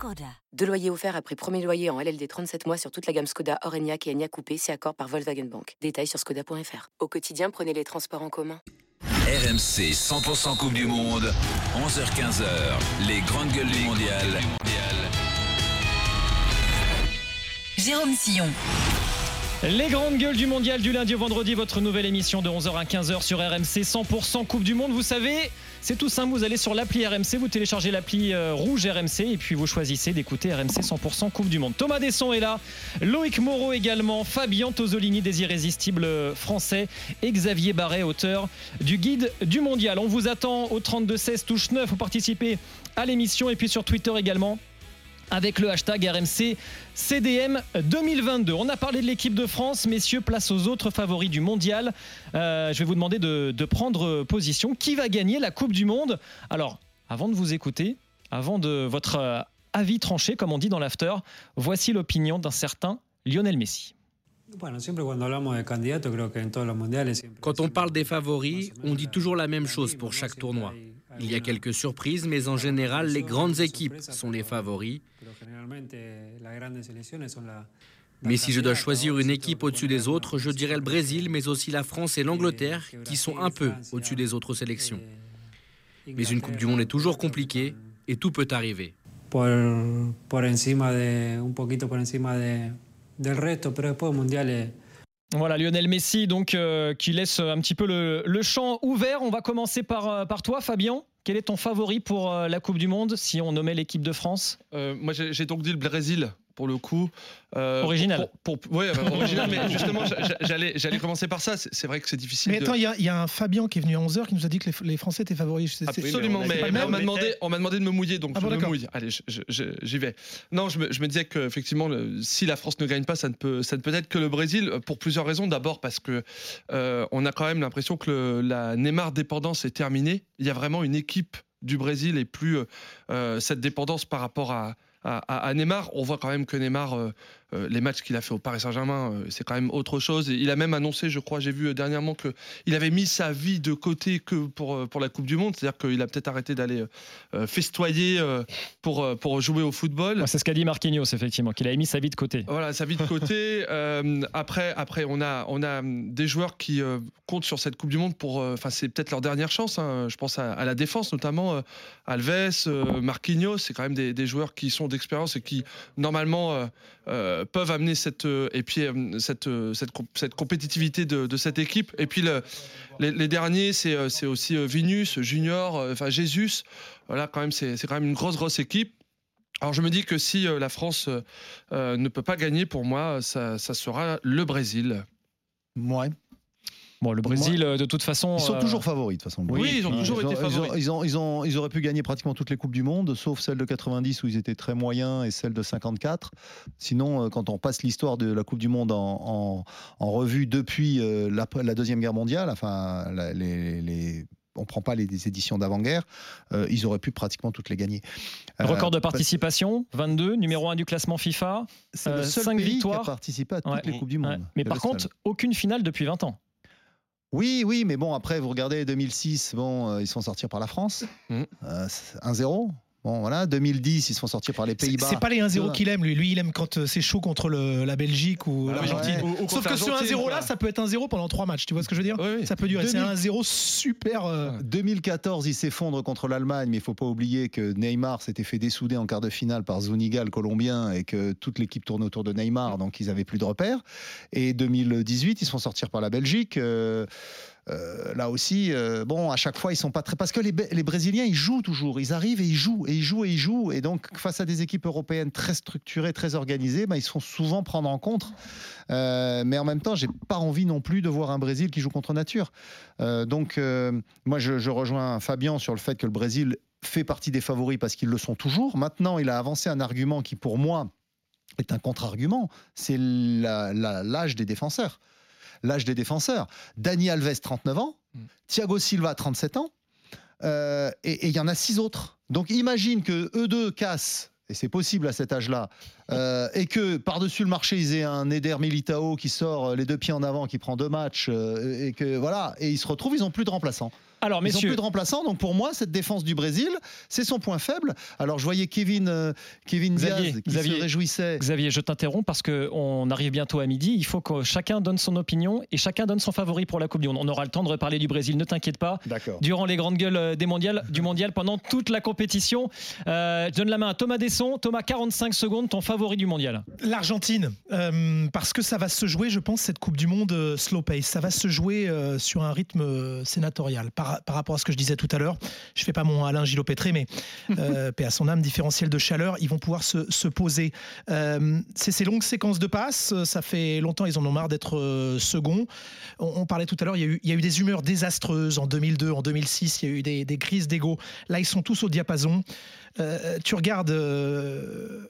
Skoda. Deux loyers offerts après premier loyer en LLD 37 mois sur toute la gamme Skoda, Orenia et Enya Coupé, c'est accord par Volkswagen Bank. Détails sur skoda.fr. Au quotidien, prenez les transports en commun. RMC 100% Coupe du Monde, 11h-15h, les grandes gueules du mondial. Jérôme Sillon. Les grandes gueules du mondial du lundi au vendredi, votre nouvelle émission de 11h à 15h sur RMC 100% Coupe du Monde. Vous savez, c'est tout simple, vous allez sur l'appli RMC, vous téléchargez l'appli euh, rouge RMC et puis vous choisissez d'écouter RMC 100% Coupe du Monde. Thomas Desson est là, Loïc Moreau également, Fabien Tosolini des irrésistibles français et Xavier Barret, auteur du guide du mondial. On vous attend au 32-16 touche 9 pour participer à l'émission et puis sur Twitter également avec le hashtag RMC CDM 2022. On a parlé de l'équipe de France, messieurs, place aux autres favoris du mondial. Euh, je vais vous demander de, de, prendre position. Qui va gagner la Coupe du Monde? Alors, avant de vous écouter, avant de votre euh, avis tranché, comme on dit dans l'after, voici l'opinion d'un certain Lionel Messi. Quand on parle des favoris, on dit toujours la même chose pour chaque tournoi. Il y a quelques surprises, mais en général, les grandes équipes sont les favoris. Mais si je dois choisir une équipe au-dessus des autres, je dirais le Brésil, mais aussi la France et l'Angleterre, qui sont un peu au-dessus des autres sélections. Mais une Coupe du Monde est toujours compliquée et tout peut arriver. Voilà Lionel Messi donc euh, qui laisse un petit peu le, champ ouvert. On va commencer par, euh, toi Fabien. Quel est ton favori pour euh, la Coupe du Monde si on nommait l'équipe de France? Moi j'ai donc dit le Brésil pour le coup. Euh, original. Pour, pour, ouais, bah, original, mais justement, j'allais, j'allais commencer par ça. C'est vrai que c'est difficile. Mais attends, il de... y, y, a un Fabien qui est venu à 11h qui nous a dit que les, les Français étaient favoris. Absolument, mais, mais, on, m'a demandé, on m'a demandé de me mouiller, donc ah bon, je me mouille. Allez, j'y vais. Non, je me, je me disais qu'effectivement, si la France ne gagne pas, ça ne peut, ça ne peut être que le Brésil, pour plusieurs raisons. D'abord parce que euh, on a quand même l'impression que le, la Neymar dépendance est terminée. Il y a vraiment une équipe du Brésil et plus euh, cette dépendance par rapport à, à, Neymar. On voit quand même que Neymar, euh, les matchs qu'il a fait au Paris Saint-Germain, euh, c'est quand même autre chose. Il a même annoncé, je crois, j'ai vu euh, dernièrement qu'il avait mis sa vie de côté que pour, pour la Coupe du Monde. C'est-à-dire qu'il a peut-être arrêté d'aller festoyer pour, pour jouer au football. Ouais, c'est ce qu'a dit Marquinhos, effectivement, qu'il avait mis sa vie de côté. Voilà, sa vie de côté. après, après on, a, on a des joueurs qui comptent sur cette Coupe du Monde pour. Enfin, c'est peut-être leur dernière chance. Hein. Je pense à, à, la défense, notamment Alves, Marquinhos. C'est quand même des, des, joueurs qui sont d'expérience et qui, normalement, euh, peuvent amener cette euh, et puis euh, cette, cette, cette compétitivité de, cette équipe. Et puis le, les, derniers c'est aussi Vinus Junior enfin Jésus. Voilà quand même c'est quand même une grosse grosse équipe. Alors je me dis que si la France euh, ne peut pas gagner pour moi ça, ça sera le Brésil. Ouais Bon, le Brésil, Moi, de toute façon. Ils sont euh... toujours favoris, de toute façon. Oui, ils ont toujours ils été favoris. Ils, ont, ils, ont, ils, auraient pu gagner pratiquement toutes les Coupes du Monde, sauf celle de 90 où ils étaient très moyens et celle de 54. Sinon, euh, quand on passe l'histoire de la Coupe du Monde en, en, en revue depuis euh, la, la, Deuxième Guerre mondiale, enfin, la, les, les on prend pas les, les éditions d'avant-guerre, euh, ils auraient pu pratiquement toutes les gagner. Record de participation, 22, numéro 1 du classement FIFA, c'est le seul 5 pays victoires. qui a participé à toutes ouais, les Coupes du Monde. Ouais. Mais par contre, seul. aucune finale depuis 20 ans. Oui, oui, mais bon, après, vous regardez 2006, bon, euh, ils sont sortis par la France, mmh. euh, 1-0. Bon, voilà, 2010, ils se font sortir par les Pays-Bas. C'est pas les 1-0 qu'il aime, lui. Lui, il aime quand euh, c'est chaud contre le, la Belgique ou Ah l'Argentine. ouais. Sauf que ce 1-0 là, ça peut être 1-0 pendant 3 matchs. Tu vois ce que je veux dire? Oui, oui. Ça peut durer. 2000... C'est 1-0 super. Euh... 2014, il s'effondre contre l'Allemagne, mais il faut pas oublier que Neymar s'était fait dessouder en quart de finale par Zuniga, le Colombien, et que toute l'équipe tourne autour de Neymar, donc ils avaient plus de repères. Et 2018, ils se font sortir par la Belgique. Euh, euh, là aussi, euh, bon, à chaque fois, ils sont pas très. Parce que les, les, Brésiliens, ils jouent toujours. Ils arrivent et ils jouent, et ils jouent, et ils jouent. Et donc, face à des équipes européennes très structurées, très organisées, bah, ils se font souvent prendre en contre. Euh, mais en même temps, j'ai pas envie non plus de voir un Brésil qui joue contre nature. Donc, moi, je, je rejoins Fabien sur le fait que le Brésil fait partie des favoris parce qu'ils le sont toujours. Maintenant, il a avancé un argument qui, pour moi, est un contre-argument. C'est l'âge des défenseurs l'âge des défenseurs. Dani Alves, 39 ans. Mm. Thiago Silva, 37 ans. Euh, et il y en a six autres. Donc imagine que eux deux cassent, et c'est possible à cet âge-là, euh, et que par-dessus le marché, ils aient un Eder Militao qui sort les deux pieds en avant, qui prend deux matchs, et que voilà, et ils se retrouvent, ils n'ont plus de remplaçants. Alors, messieurs. Ils n'ont plus de remplaçants. Donc, pour moi, cette défense du Brésil, c'est son point faible. Alors, je voyais Kevin, euh, Kevin Diaz qui se réjouissait. Xavier, je t'interromps parce qu'on arrive bientôt à midi. Il faut que chacun donne son opinion et chacun donne son favori pour la Coupe du Monde. On aura le temps de reparler du Brésil, ne t'inquiète pas. Durant les grandes gueules euh, des mondiales, du mondial, pendant toute la compétition. Euh, je donne la main à Thomas Desson. Thomas, 45 secondes, ton favori du mondial. L'Argentine. parce que ça va se jouer, je pense, cette Coupe du Monde slow pace. Ça va se jouer sur un rythme sénatorial. Par par, rapport à ce que je disais tout à l'heure. Je fais pas mon Alain Gillot-Pétré, mais euh, paix à son âme, différentiel de chaleur, ils vont pouvoir se, poser. Euh, c'est ces longues séquences de passes, ça fait longtemps, ils en ont marre d'être euh, seconds. On, parlait tout à l'heure, il, y a eu des humeurs désastreuses en 2002, en 2006, il y a eu des, crises d'ego. Là, ils sont tous au diapason. tu regardes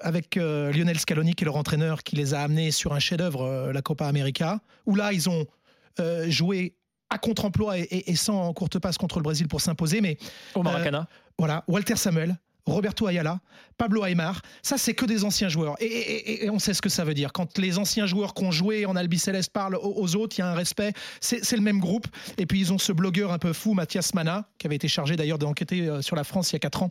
avec Lionel Scaloni, qui est leur entraîneur, qui les a amenés sur un chef-d'œuvre, la Copa América, où là, ils ont joué à contre-emploi et, sans courte passe contre le Brésil pour s'imposer. Mais au Maracana. Euh, voilà, Walter Samuel, Roberto Ayala, Pablo Aymar. Ça, c'est que des anciens joueurs. Et, on sait ce que ça veut dire. Quand les anciens joueurs qui ont joué en Albi Céleste parlent aux, autres, il y a un respect. C'est le même groupe. Et puis, ils ont ce blogueur un peu fou, Mathias Mana, qui avait été chargé d'ailleurs d'enquêter euh, sur la France il y a 4 ans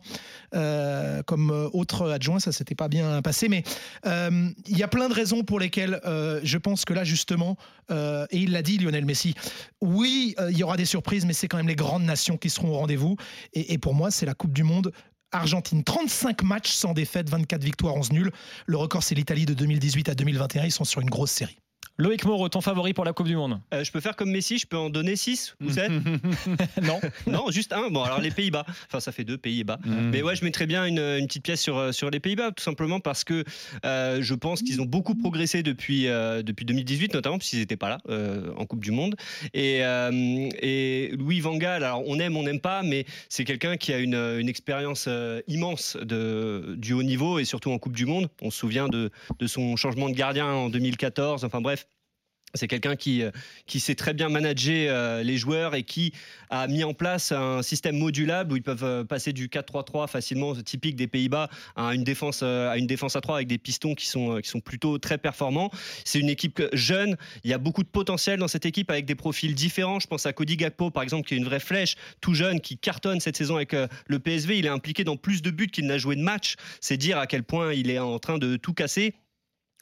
euh, comme euh, autre adjoint. Ça s'était pas bien passé. Mais il y a plein de raisons pour lesquelles je pense que là, justement, et il l'a dit, Lionel Messi, oui, il y aura des surprises, mais c'est quand même les grandes nations qui seront au rendez-vous. et pour moi, c'est la Coupe du Monde Argentine, 35 matchs sans défaite, 24 victoires, 11 nuls. Le record, c'est l'Italie de 2018 à 2021. Ils sont sur une grosse série. Loïc Moreau, ton favori pour la Coupe du Monde? Euh, Je peux faire comme Messi, je peux en donner 6 ou 7 Non. non, juste un. Bon, alors les Pays-Bas. Enfin, ça fait deux Pays-Bas. Mm. Mais ouais, je mettrais bien une, petite pièce sur, euh, sur les Pays-Bas, tout simplement parce que euh, je pense qu'ils ont beaucoup progressé depuis, depuis 2018, notamment parce qu'ils n'étaient pas là en Coupe du Monde. Et, et Louis Van Gaal, alors on aime, on n'aime pas, mais c'est quelqu'un qui a une, une expérience immense de, du haut niveau et surtout en Coupe du Monde. On se souvient de, de son changement de gardien en 2014. Enfin bref, c'est quelqu'un qui, euh, qui sait très bien manager euh, les joueurs et qui a mis en place un système modulable où ils peuvent euh, passer du 4-3-3 facilement, typique des Pays-Bas, à une défense à une défense à 3 avec des pistons qui sont, qui sont plutôt très performants. C'est une équipe jeune, il y a beaucoup de potentiel dans cette équipe avec des profils différents. Je pense à Cody Gakpo par exemple qui est une vraie flèche, tout jeune, qui cartonne cette saison avec le PSV. Il est impliqué dans plus de buts qu'il n'a joué de match. C'est dire à quel point il est en train de tout casser.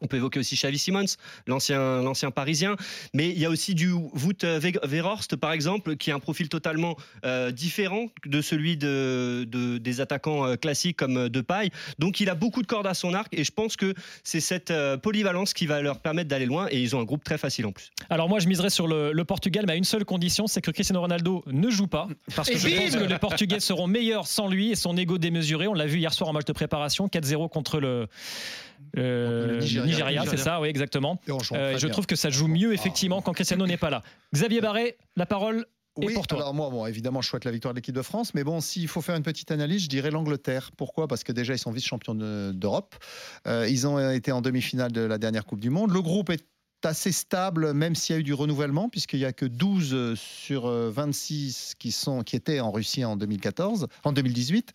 On peut évoquer aussi Xavi Simons, l'ancien, l'ancien parisien, mais il y a aussi du Wout Verhorst, par exemple, qui a un profil totalement euh, différent de celui de, des attaquants euh, classiques comme Depay. Donc il a beaucoup de cordes à son arc et je pense que c'est cette euh, polyvalence qui va leur permettre d'aller loin et ils ont un groupe très facile en plus. Alors moi je miserais sur le, Portugal, mais à une seule condition, c'est que Cristiano Ronaldo ne joue pas, parce que je pense que les Portugais seront meilleurs sans lui et son ego démesuré. On l'a vu hier soir en match de préparation, 4-0 contre le euh, Nigeria, c'est ça, oui, exactement. Euh, je trouve que ça joue mieux, effectivement, quand Cristiano n'est pas là. Xavier Barré, la parole est pour toi. Alors moi, bon, évidemment, je souhaite la victoire de l'équipe de France, mais bon, s'il faut faire une petite analyse, je dirais l'Angleterre. Pourquoi? Parce que déjà, ils sont vice-champions d'Europe. Euh, ils ont été en demi-finale de la dernière Coupe du Monde. Le groupe est assez stable, même s'il y a eu du renouvellement, puisqu'il n'y a que 12 euh, sur 26 euh, qui, sont, qui étaient en Russie en 2014, en 2018.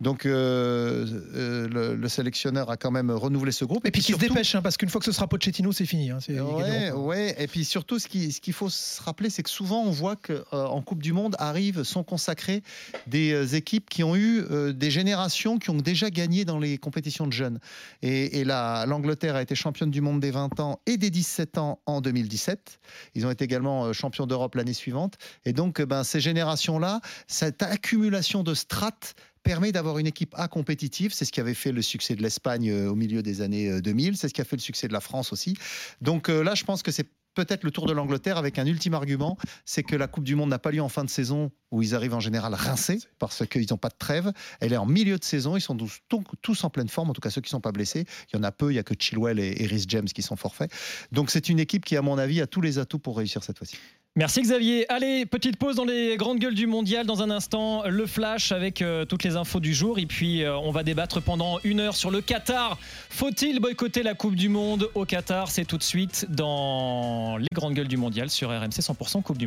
Donc euh, le, sélectionneur a quand même renouvelé ce groupe. Et, puis, qui se dépêche, hein, parce qu'une fois que ce sera Pochettino, c'est fini. Hein, ouais, ouais, Et puis surtout, ce qu'il ce qu'il faut se rappeler, c'est que souvent on voit qu'en Coupe du Monde arrivent, sont consacrés des équipes qui ont eu des générations qui ont déjà gagné dans les compétitions de jeunes. Et, et là, l'Angleterre a été championne du monde des 20 ans et des 17 ans en 2017. Ils ont été également euh, champions d'Europe l'année suivante. Et donc, euh, ben, ces générations-là, cette accumulation de strates permet d'avoir une équipe A compétitive. C'est ce qui avait fait le succès de l'Espagne euh, au milieu des années 2000. C'est ce qui a fait le succès de la France aussi. Donc là, je pense que c'est peut-être le tour de l'Angleterre avec un ultime argument, c'est que la Coupe du Monde n'a pas lieu en fin de saison où ils arrivent en général rincés parce qu'ils n'ont pas de trêve. Elle est en milieu de saison, ils sont tous, en pleine forme, en tout cas ceux qui ne sont pas blessés. Il y en a peu, il n'y a que Chilwell et, Rhys James qui sont forfaits. Donc c'est une équipe qui, à mon avis, a tous les atouts pour réussir cette fois-ci. Merci Xavier. Allez, petite pause dans les grandes gueules du mondial. Dans un instant, le flash avec euh, toutes les infos du jour. Et puis, euh, on va débattre pendant une heure sur le Qatar. Faut-il boycotter la Coupe du Monde au Qatar? C'est tout de suite dans les grandes gueules du mondial sur RMC 100% Coupe du Monde.